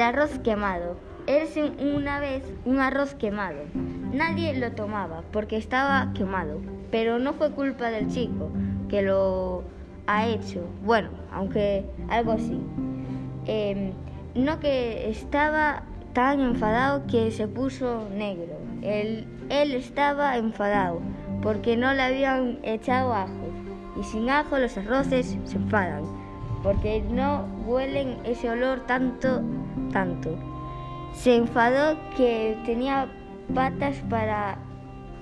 arroz quemado. Érase una vez un arroz quemado. Nadie lo tomaba porque estaba quemado, pero no fue culpa del chico que lo ha hecho. Bueno, aunque algo así. Em, no que estaba tan enfadado que se puso negro. Él, él estaba enfadado porque no le habían echado ajo. Y sin ajo los arroces se enfadan porque no huelen ese olor tanto, tanto. Se enfadó que tenía patas para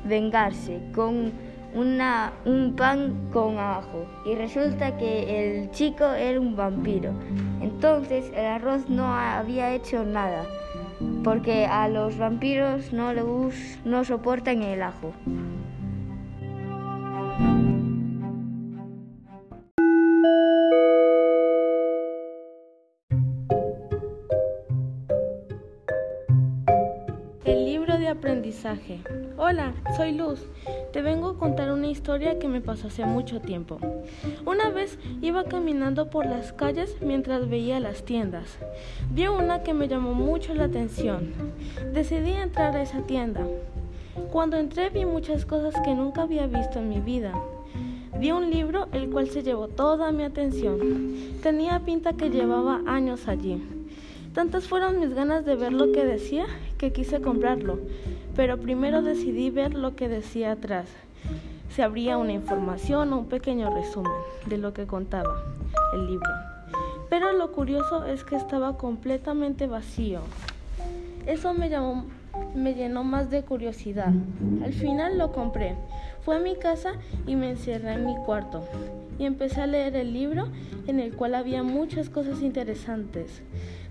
vengarse con una, un pan con ajo y resulta que el chico era un vampiro. Entonces el arroz no había hecho nada porque a los vampiros no, les, no soportan el ajo. Aprendizaje. Hola, soy Luz. Te vengo a contar una historia que me pasó hace mucho tiempo. Una vez iba caminando por las calles mientras veía las tiendas. Vi una que me llamó mucho la atención. Decidí entrar a esa tienda. Cuando entré vi muchas cosas que nunca había visto en mi vida. Vi un libro el cual se llevó toda mi atención. Tenía pinta que llevaba años allí. Tantas fueron mis ganas de ver lo que decía que quise comprarlo, pero primero decidí ver lo que decía atrás. Se abría una información o un pequeño resumen de lo que contaba el libro. Pero lo curioso es que estaba completamente vacío. Eso me, llenó más de curiosidad. Al final lo compré. Fue a mi casa y me encerré en mi cuarto y empecé a leer el libro en el cual había muchas cosas interesantes.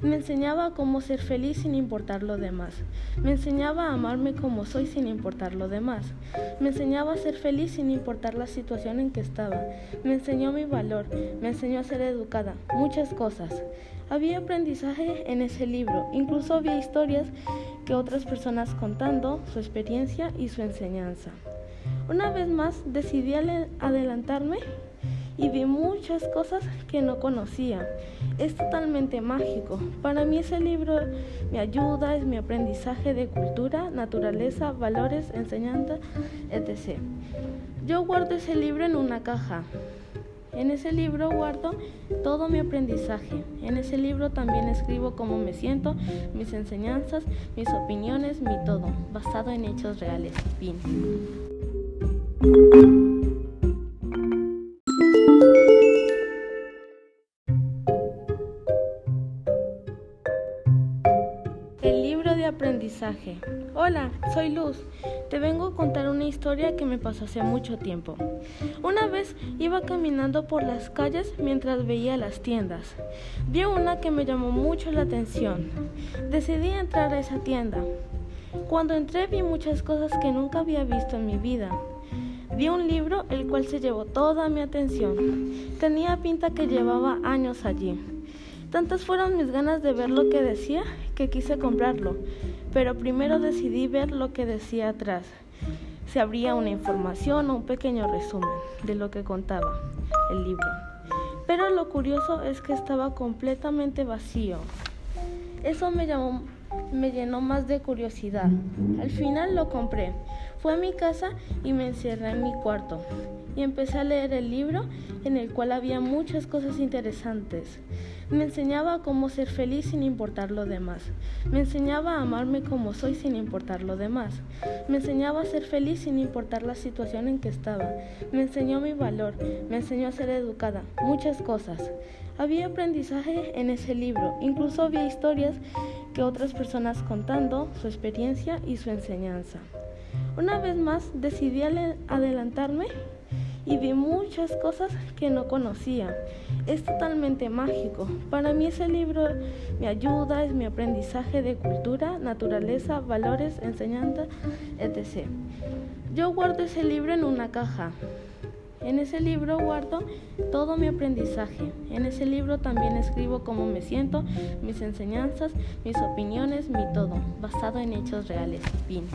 Me enseñaba cómo ser feliz sin importar lo demás. Me enseñaba a amarme como soy sin importar lo demás. Me enseñaba a ser feliz sin importar la situación en que estaba. Me enseñó mi valor. Me enseñó a ser educada. Muchas cosas. Había aprendizaje en ese libro. Incluso había historias que otras personas contando su experiencia y su enseñanza. Una vez más decidí adelantarme y vi muchas cosas que no conocía. Es totalmente mágico. Para mí ese libro me ayuda, es mi aprendizaje de cultura, naturaleza, valores, enseñanza, etc. Yo guardo ese libro en una caja. En ese libro guardo todo mi aprendizaje. En ese libro también escribo cómo me siento, mis enseñanzas, mis opiniones, mi todo, basado en hechos reales. Fin. Aprendizaje. Hola, soy Luz. Te vengo a contar una historia que me pasó hace mucho tiempo. Una vez iba caminando por las calles mientras veía las tiendas. Vi una que me llamó mucho la atención. Decidí entrar a esa tienda. Cuando entré vi muchas cosas que nunca había visto en mi vida. Vi un libro el cual se llevó toda mi atención. Tenía pinta que llevaba años allí. Tantas fueron mis ganas de ver lo que decía que quise comprarlo, pero primero decidí ver lo que decía atrás. Se abría una información o un pequeño resumen de lo que contaba el libro. Pero lo curioso es que estaba completamente vacío. Eso me, llamó, me llenó más de curiosidad. Al final lo compré. Fue a mi casa y me encerré en mi cuarto y empecé a leer el libro en el cual había muchas cosas interesantes. Me enseñaba cómo ser feliz sin importar lo demás. Me enseñaba a amarme como soy sin importar lo demás. Me enseñaba a ser feliz sin importar la situación en que estaba. Me enseñó mi valor. Me enseñó a ser educada. Muchas cosas. Había aprendizaje en ese libro. Incluso había historias que otras personas contando su experiencia y su enseñanza. Una vez más decidí adelantarme y vi muchas cosas que no conocía. Es totalmente mágico. Para mí ese libro me ayuda, es mi aprendizaje de cultura, naturaleza, valores, enseñanza, etc. Yo guardo ese libro en una caja. En ese libro guardo todo mi aprendizaje. En ese libro también escribo cómo me siento, mis enseñanzas, mis opiniones, mi todo, basado en hechos reales. Fin.